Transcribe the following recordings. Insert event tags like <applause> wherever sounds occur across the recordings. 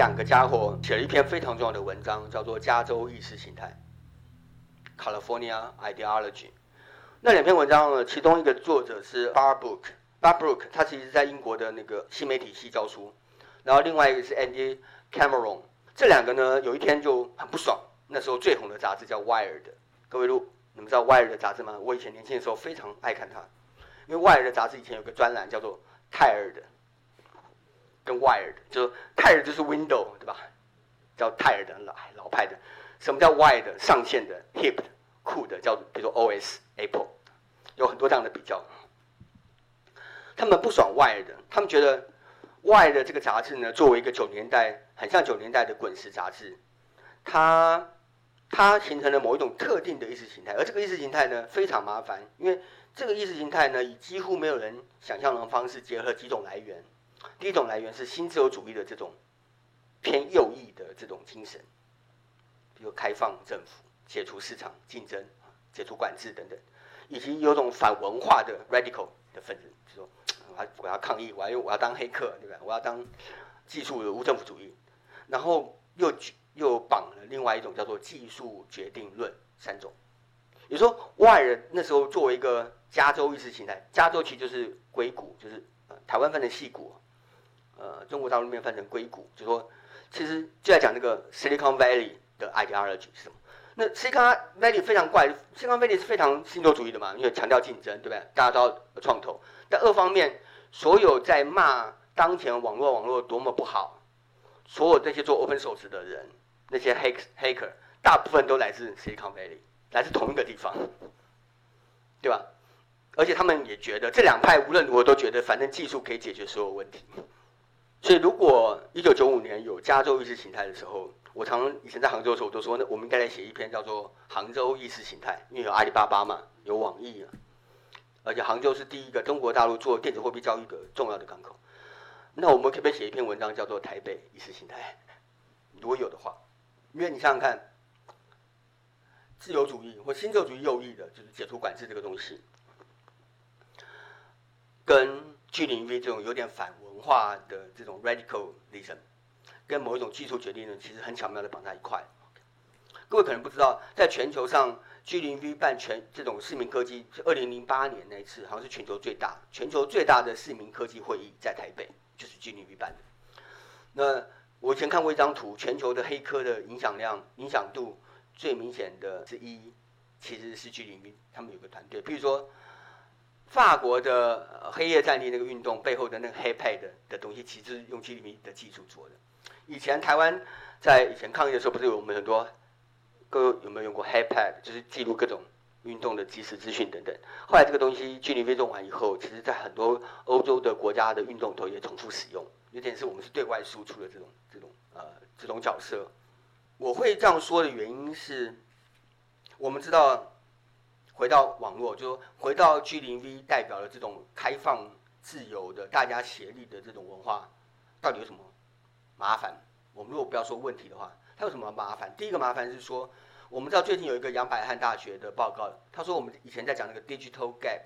两个家伙写了一篇非常重要的文章，叫做《加州意识形态》（California Ideology）。那两篇文章呢，其中一个作者是 Barbrook，Barbrook 他其实在英国的那个新媒体系教书，然后另外一个是 Andy Cameron。这两个呢，有一天就很不爽。那时候最红的杂志叫《Wired》，各位如你们知道《Wired》杂志吗？我以前年轻的时候非常爱看它，因为《Wired》杂志以前有个专栏叫做泰尔的。跟 Wired 就泰尔就是 Window 对吧？叫泰尔的老老派的。什么叫 Wired 上线的 Hip 的酷的叫比如说 OS Apple，有很多这样的比较。他们不爽 Wired，他们觉得 Wired 这个杂志呢，作为一个九年代很像九年代的滚石杂志，它它形成了某一种特定的意识形态，而这个意识形态呢非常麻烦，因为这个意识形态呢以几乎没有人想象的方式结合几种来源。第一种来源是新自由主义的这种偏右翼的这种精神，比如开放政府、解除市场竞争、解除管制等等，以及有种反文化的 radical 的分子，就说我要我要抗议，我要我要当黑客，对吧？我要当技术的无政府主义，然后又又绑了另外一种叫做技术决定论三种。也就说，外人那时候作为一个加州意识形态，加州其实就是硅谷，就是台湾翻成矽谷。呃，中国大陆那边翻成硅谷，就说其实就在讲那个 Silicon Valley 的 ideology 是什么？那 Silicon Valley 非常怪，Silicon Valley 是非常新自由主义的嘛，因为强调竞争，对不对？大家都要创投。但二方面，所有在骂当前网络网络多么不好，所有这些做 open source 的人，那些黑 hacker，大部分都来自 Silicon Valley，来自同一个地方，对吧？而且他们也觉得这两派无论如何都觉得，反正技术可以解决所有问题。所以，如果一九九五年有加州意识形态的时候，我常以前在杭州的时候，我都说，那我们应该来写一篇叫做《杭州意识形态》，因为有阿里巴巴嘛，有网易啊，而且杭州是第一个中国大陆做电子货币交易的重要的港口。那我们可不可以写一篇文章叫做《台北意识形态》？如果有的话，因为你想想看，自由主义或新自由主义右翼的，就是解除管制这个东西，跟 G0V 这种有点反文。化的这种 radicalism 跟某一种技术决定呢，其实很巧妙的绑在一块。各位可能不知道，在全球上，G0V 办全这种市民科技二零零八年那一次，好像是全球最大、全球最大的市民科技会议在台北，就是 G0V 办的。那我以前看过一张图，全球的黑科的影响量、影响度最明显的之一，其实是 G0V，他们有个团队，比如说。法国的黑夜战地那个运动背后的那个黑派的的东西，其实用 G0V 的技术做的。以前台湾在以前抗议的时候，不是有我们很多，各有没有用过黑 pad，就是记录各种运动的即时资讯等等。后来这个东西 G0V 用完以后，其实在很多欧洲的国家的运动头也重复使用，有点是我们是对外输出的这种这种呃这种角色。我会这样说的原因是，我们知道。回到网络，就回到 G0V 代表了这种开放、自由的、大家协力的这种文化，到底有什么麻烦？我们如果不要说问题的话，它有什么麻烦？第一个麻烦是说，我们知道最近有一个杨百翰大学的报告，他说我们以前在讲那个 digital gap，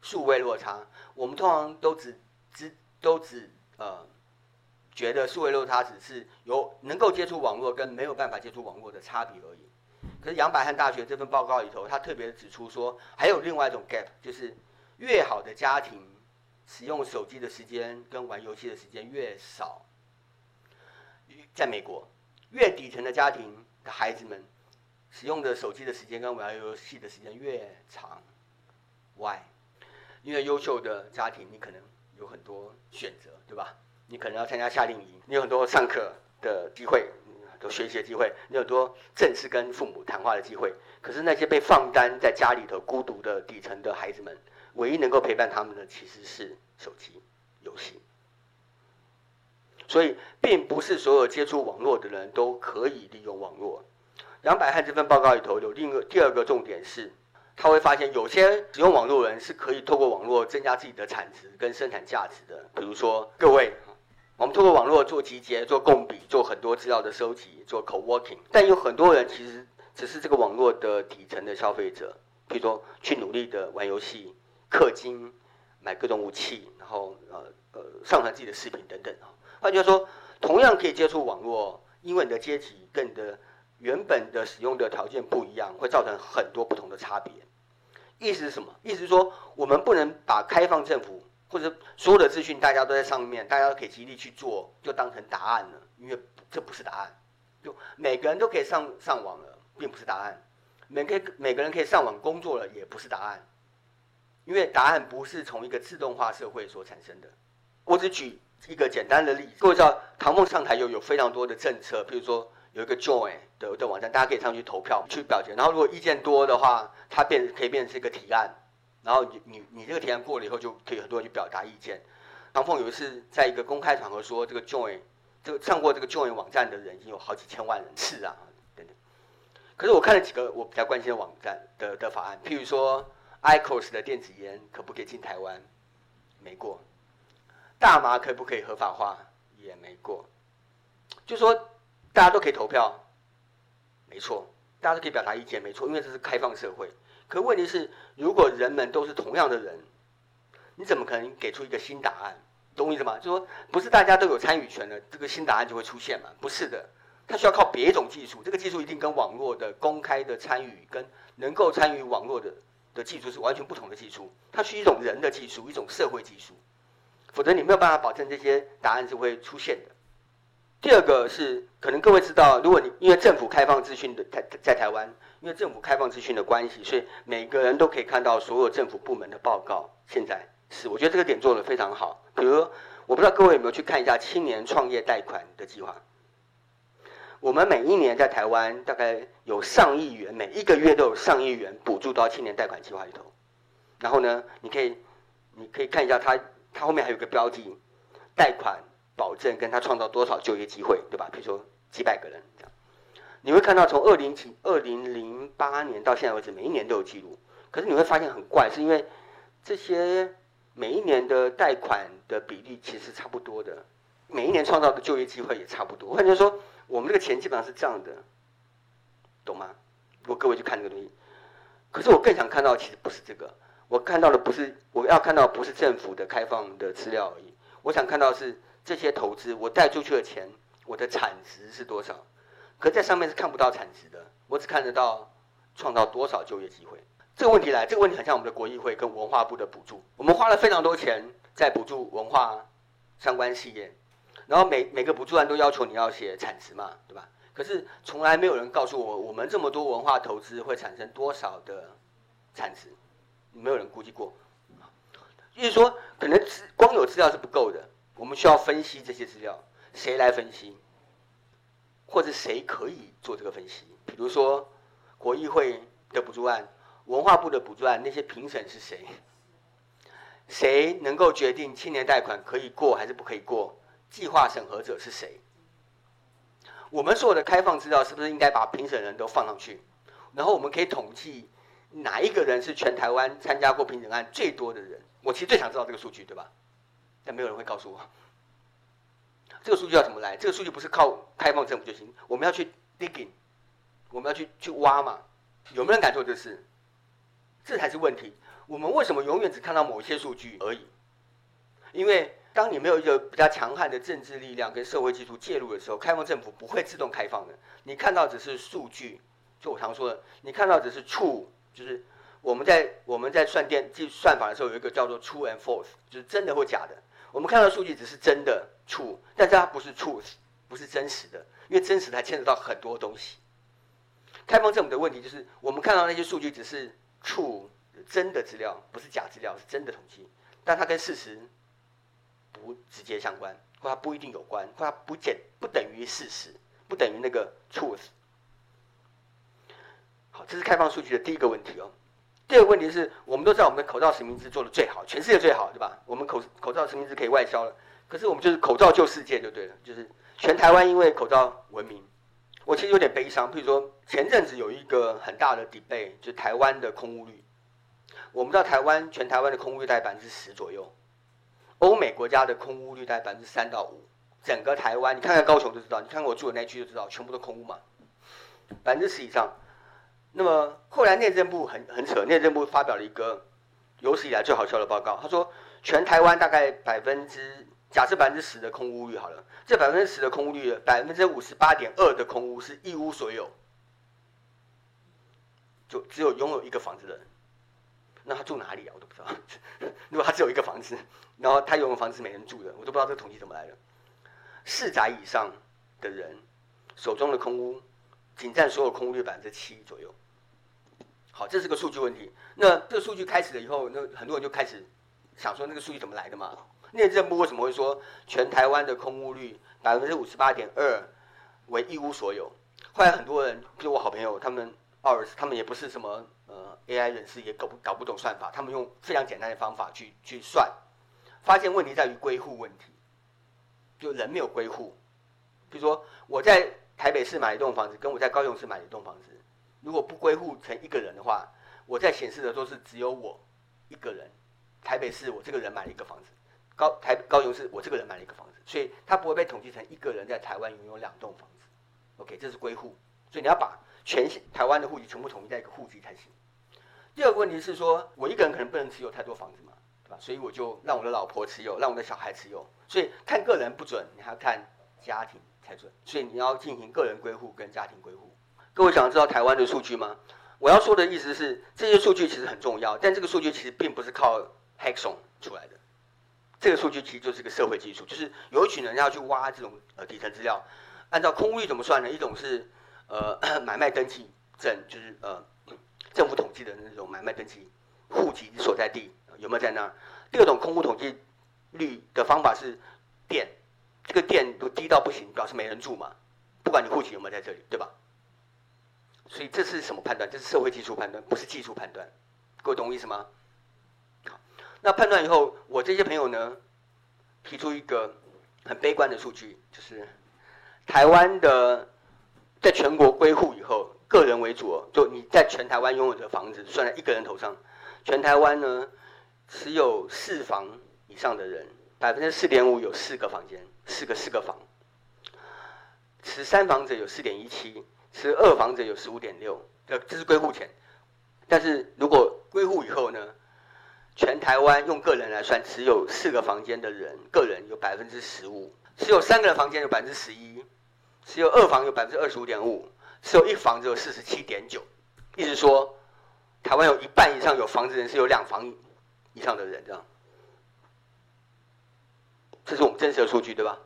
数位落差，我们通常都只只都只呃觉得数位落差只是有能够接触网络跟没有办法接触网络的差别而已。杨百翰大学这份报告里头，他特别指出说，还有另外一种 gap，就是越好的家庭使用手机的时间跟玩游戏的时间越少。在美国，越底层的家庭的孩子们使用的手机的时间跟玩游戏的时间越长。Why？因为优秀的家庭，你可能有很多选择，对吧？你可能要参加夏令营，你有很多上课的机会。有学习的机会，你有多正式跟父母谈话的机会。可是那些被放单在家里头孤独的底层的孩子们，唯一能够陪伴他们的其实是手机游戏。所以，并不是所有接触网络的人都可以利用网络。杨百翰这份报告里头有另一个第二个重点是，他会发现有些使用网络的人是可以透过网络增加自己的产值跟生产价值的。比如说，各位。我们透过网络做集结、做共笔、做很多资料的收集、做 co-working，但有很多人其实只是这个网络的底层的消费者，比如说去努力的玩游戏、氪金、买各种武器，然后呃呃上传自己的视频等等啊。换句话说，同样可以接触网络，因为你的阶级跟你的原本的使用的条件不一样，会造成很多不同的差别。意思是什么？意思是说，我们不能把开放政府或者所有的资讯大家都在上面，大家都可以极力去做，就当成答案了，因为这不是答案。就每个人都可以上上网了，并不是答案。每个每个人可以上网工作了，也不是答案。因为答案不是从一个自动化社会所产生的。我只举一个简单的例子，各位知道，唐凤上台有有非常多的政策，比如说。有一个 Join 的的网站，大家可以上去投票去表决。然后如果意见多的话，它变可以变成是一个提案。然后你你你这个提案过了以后，就可以很多人去表达意见。唐凤有一次在一个公开场合说，这个 Join 这个上过这个救援网站的人已经有好几千万人次啊等等。可是我看了几个我比较关心的网站的的法案，譬如说 IQOS 的电子烟可不可以进台湾？没过。大麻可不可以合法化？也没过。就说。大家都可以投票，没错，大家都可以表达意见，没错，因为这是开放社会。可问题是，如果人们都是同样的人，你怎么可能给出一个新答案？懂我意思吗？就说不是大家都有参与权的，这个新答案就会出现嘛？不是的，它需要靠别一种技术，这个技术一定跟网络的公开的参与，跟能够参与网络的的技术是完全不同的技术。它需一种人的技术，一种社会技术，否则你没有办法保证这些答案是会出现的。第二个是，可能各位知道，如果你因为政府开放资讯的台在台湾，因为政府开放资讯的关系，所以每个人都可以看到所有政府部门的报告。现在是，我觉得这个点做得非常好。比如，我不知道各位有没有去看一下青年创业贷款的计划。我们每一年在台湾大概有上亿元，每一个月都有上亿元补助到青年贷款计划里头。然后呢，你可以你可以看一下它，它后面还有个标记，贷款。保证跟他创造多少就业机会，对吧？比如说几百个人这样，你会看到从二零二零零八年到现在为止，每一年都有记录。可是你会发现很怪，是因为这些每一年的贷款的比例其实差不多的，每一年创造的就业机会也差不多。换句话说，我们这个钱基本上是这样的，懂吗？如果各位去看这个东西，可是我更想看到，其实不是这个，我看到的不是我要看到不是政府的开放的资料而已，我想看到是。这些投资，我贷出去的钱，我的产值是多少？可在上面是看不到产值的，我只看得到创造多少就业机会。这个问题来，这个问题很像我们的国议会跟文化部的补助，我们花了非常多钱在补助文化相关企业，然后每每个补助案都要求你要写产值嘛，对吧？可是从来没有人告诉我，我们这么多文化投资会产生多少的产值，没有人估计过。就是说，可能光有资料是不够的。我们需要分析这些资料，谁来分析？或者谁可以做这个分析？比如说，国议会的补助案、文化部的补助案，那些评审是谁？谁能够决定青年贷款可以过还是不可以过？计划审核者是谁？我们所有的开放资料是不是应该把评审人都放上去？然后我们可以统计哪一个人是全台湾参加过评审案最多的人？我其实最想知道这个数据，对吧？但没有人会告诉我，这个数据要怎么来？这个数据不是靠开放政府就行，我们要去 digging，我们要去去挖嘛。有没有人敢做这事？这才是问题。我们为什么永远只看到某一些数据而已？因为当你没有一个比较强悍的政治力量跟社会基础介入的时候，开放政府不会自动开放的。你看到只是数据，就我常说的，你看到只是 true，就是我们在我们在算电计算法的时候有一个叫做 true and false，就是真的或假的。我们看到数据只是真的 true，但是它不是 truth，不是真实的，因为真实它牵扯到很多东西。开放政府的问题就是，我们看到那些数据只是出真的资料，不是假资料，是真的统计，但它跟事实不直接相关，或它不一定有关，或它不简不等于事实，不等于那个 truth。好，这是开放数据的第一个问题哦。第二个问题是我们都知道我们的口罩实名制做的最好，全世界最好，对吧？我们口口罩实名制可以外销了，可是我们就是口罩救世界就对了，就是全台湾因为口罩闻名。我其实有点悲伤，譬如说前阵子有一个很大的 debate，就是台湾的空屋率。我们知道台湾全台湾的空屋率大概百分之十左右，欧美国家的空屋率大概百分之三到五，整个台湾你看看高雄就知道，你看看我住的那区就知道，全部都空屋嘛，百分之十以上。那么后来内政部很很扯，内政部发表了一个有史以来最好笑的报告。他说，全台湾大概百分之假设百分之十的空屋率好了，这百分之十的空屋率，百分之五十八点二的空屋是一无所有，就只有拥有一个房子的人，那他住哪里啊？我都不知道。<laughs> 如果他只有一个房子，然后他拥有房子没人住的，我都不知道这个统计怎么来的。四宅以上的人手中的空屋，仅占所有空屋率百分之七左右。好，这是个数据问题。那这个数据开始了以后，那很多人就开始想说，那个数据怎么来的嘛？内政部为什么会说全台湾的空屋率百分之五十八点二为一无所有？后来很多人，比如我好朋友，他们奥尔斯，他们也不是什么呃 AI 人士，也搞不搞不懂算法，他们用非常简单的方法去去算，发现问题在于归户问题，就人没有归户。比如说我在台北市买一栋房子，跟我在高雄市买一栋房子。如果不归户成一个人的话，我在显示的都是只有我一个人。台北市我这个人买了一个房子，高台高雄是我这个人买了一个房子，所以他不会被统计成一个人在台湾拥有两栋房子。OK，这是归户，所以你要把全台湾的户籍全部统一在一个户籍才行。第二个问题是说，我一个人可能不能持有太多房子嘛，对吧？所以我就让我的老婆持有，让我的小孩持有。所以看个人不准，你还要看家庭才准。所以你要进行个人归户跟家庭归户。各位想知道台湾的数据吗？我要说的意思是，这些数据其实很重要，但这个数据其实并不是靠 Hackathon 出来的。这个数据其实就是个社会基础，就是有一群人要去挖这种呃底层资料。按照空屋率怎么算呢？一种是呃 <coughs> 买卖登记证，就是呃政府统计的那种买卖登记户籍所在地有没有在那儿。第二种空屋统计率的方法是店，这个店都低到不行，表示没人住嘛，不管你户籍有没有在这里，对吧？所以这是什么判断？这是社会技术判断，不是技术判断。各位懂我意思吗？那判断以后，我这些朋友呢，提出一个很悲观的数据，就是台湾的在全国归户以后，个人为主哦，就你在全台湾拥有的房子算在一个人头上，全台湾呢持有四房以上的人，百分之四点五有四个房间，四个四个房，持三房者有四点一七。持二房者有十五点六，呃，这是归户前，但是如果归户以后呢，全台湾用个人来算，持有四个房间的人，个人有百分之十五，持有三个人房间有百分之十一，持有二房有百分之二十五点五，持有一房只有四十七点九，意思说，台湾有一半以上有房子人是有两房以上的人，这样，这是我们真实的数据，对吧？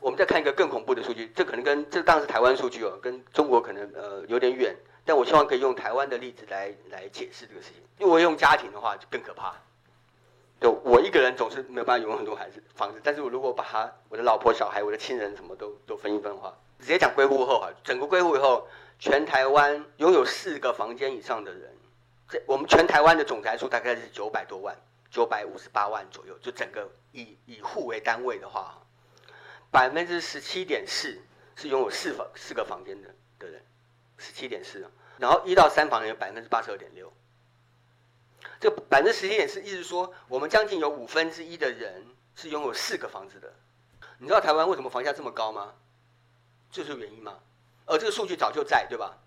我们再看一个更恐怖的数据，这可能跟这当然是台湾数据哦，跟中国可能呃有点远，但我希望可以用台湾的例子来来解释这个事情。因为我用家庭的话就更可怕，就我一个人总是没有办法拥有很多孩子房子，但是我如果把他我的老婆小孩我的亲人什么都都分一分的话，直接讲归户后哈，整个归户以后，全台湾拥有四个房间以上的人，这我们全台湾的总宅数大概是九百多万，九百五十八万左右，就整个以以户为单位的话。百分之十七点四是拥有四房四个房间的的人，十七点四，然后一到三房人有百分之八十二点六。这百分之十七点四，意思说我们将近有五分之一的人是拥有四个房子的。你知道台湾为什么房价这么高吗？这是原因吗？而这个数据早就在，对吧？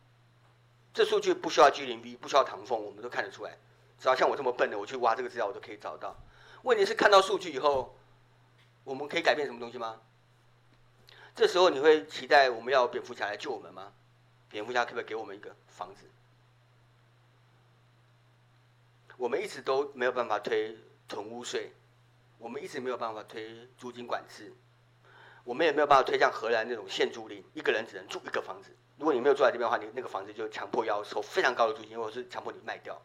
这数据不需要 G 零 B，不需要唐凤，我们都看得出来。只要像我这么笨的，我去挖这个资料，我都可以找到。问题是看到数据以后，我们可以改变什么东西吗？这时候你会期待我们要蝙蝠侠来救我们吗？蝙蝠侠可不可以给我们一个房子？我们一直都没有办法推囤屋税，我们一直没有办法推租金管制，我们也没有办法推像荷兰那种限租令，一个人只能住一个房子。如果你没有住在这边的话，你那个房子就强迫要收非常高的租金，或者是强迫你卖掉，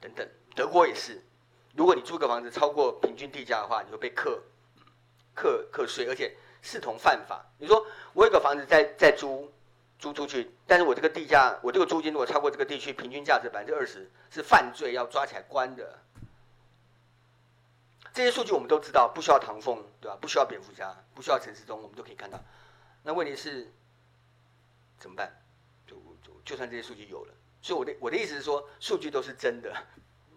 等等。德国也是，如果你租个房子超过平均地价的话，你会被课课课税，而且。视同犯法。你说我有个房子在在租租出去，但是我这个地价，我这个租金如果超过这个地区平均价值百分之二十，是犯罪，要抓起来关的。这些数据我们都知道，不需要唐凤，对吧？不需要蝙蝠侠，不需要陈世忠，我们都可以看到。那问题是怎么办？就就就算这些数据有了，所以我的我的意思是说，数据都是真的，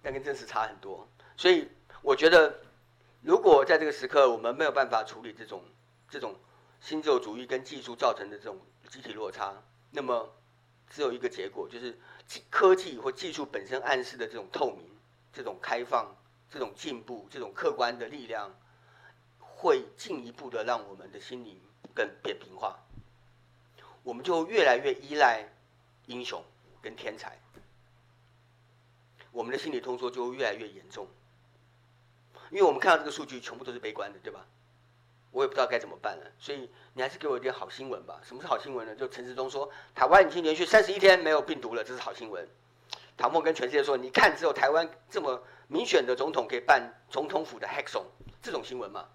但跟真实差很多。所以我觉得，如果在这个时刻我们没有办法处理这种。这种新自由主义跟技术造成的这种集体落差，那么只有一个结果，就是科技或技术本身暗示的这种透明、这种开放、这种进步、这种客观的力量，会进一步的让我们的心灵更扁平化，我们就越来越依赖英雄跟天才，我们的心理通缩就会越来越严重，因为我们看到这个数据全部都是悲观的，对吧？我也不知道该怎么办了，所以你还是给我一点好新闻吧。什么是好新闻呢？就陈时中说，台湾已经连续三十一天没有病毒了，这是好新闻。唐凤跟全世界说，你看只有台湾这么民选的总统可以办总统府的 hackon，这种新闻嘛。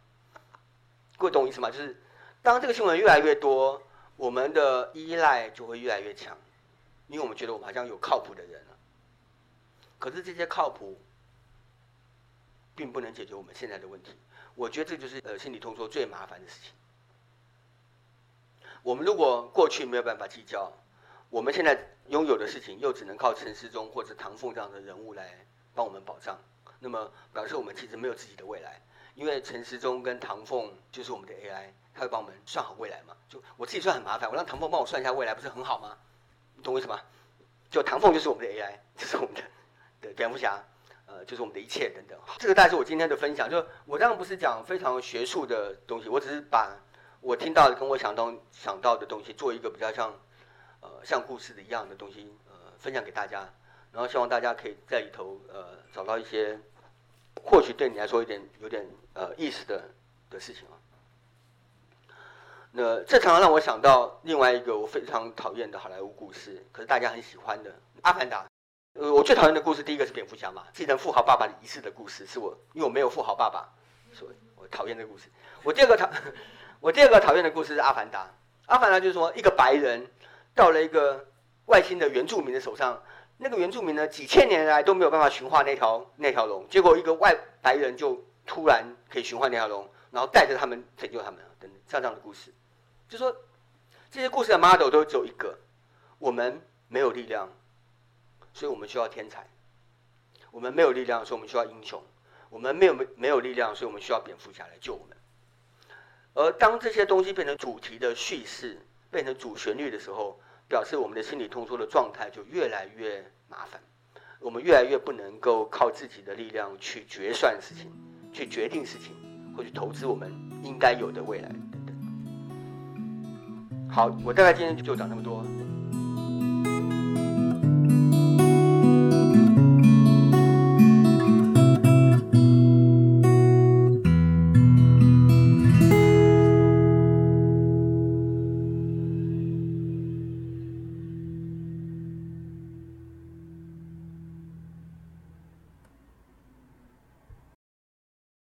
各位懂我意思吗？就是当这个新闻越来越多，我们的依赖就会越来越强，因为我们觉得我们好像有靠谱的人了。可是这些靠谱，并不能解决我们现在的问题。我觉得这就是呃心理通缩最麻烦的事情。我们如果过去没有办法计较，我们现在拥有的事情又只能靠陈时中或者唐凤这样的人物来帮我们保障，那么表示我们其实没有自己的未来。因为陈时中跟唐凤就是我们的 AI，他会帮我们算好未来嘛？就我自己算很麻烦，我让唐凤帮我算一下未来，不是很好吗？你懂我意思吗？就唐凤就是我们的 AI，就是我们的的蝙蝠侠。呃，就是我们的一切等等，这个大概是我今天的分享。就我当然不是讲非常学术的东西，我只是把我听到的跟我想到想到的东西做一个比较像呃像故事的一样的东西呃分享给大家，然后希望大家可以在里头呃找到一些或许对你来说有点有点呃意思的的事情啊。那这常常让我想到另外一个我非常讨厌的好莱坞故事，可是大家很喜欢的《阿凡达》。呃，我最讨厌的故事，第一个是蝙蝠侠嘛，继承富豪爸爸遗事的故事，是我，因为我没有富豪爸爸，所以我讨厌这个故事。我第二个讨，<laughs> 我第二个讨厌的故事是阿凡达。阿凡达就是说，一个白人到了一个外星的原住民的手上，那个原住民呢，几千年来都没有办法驯化那条那条龙，结果一个外白人就突然可以驯化那条龙，然后带着他们拯救他们等等，像这样的故事，就说这些故事的 model 都只有一个，我们没有力量。所以我们需要天才，我们没有力量，所以我们需要英雄，我们没有没没有力量，所以我们需要蝙蝠侠来救我们。而当这些东西变成主题的叙事，变成主旋律的时候，表示我们的心理通缩的状态就越来越麻烦，我们越来越不能够靠自己的力量去决算事情，去决定事情，或去投资我们应该有的未来等等。好，我大概今天就讲那么多。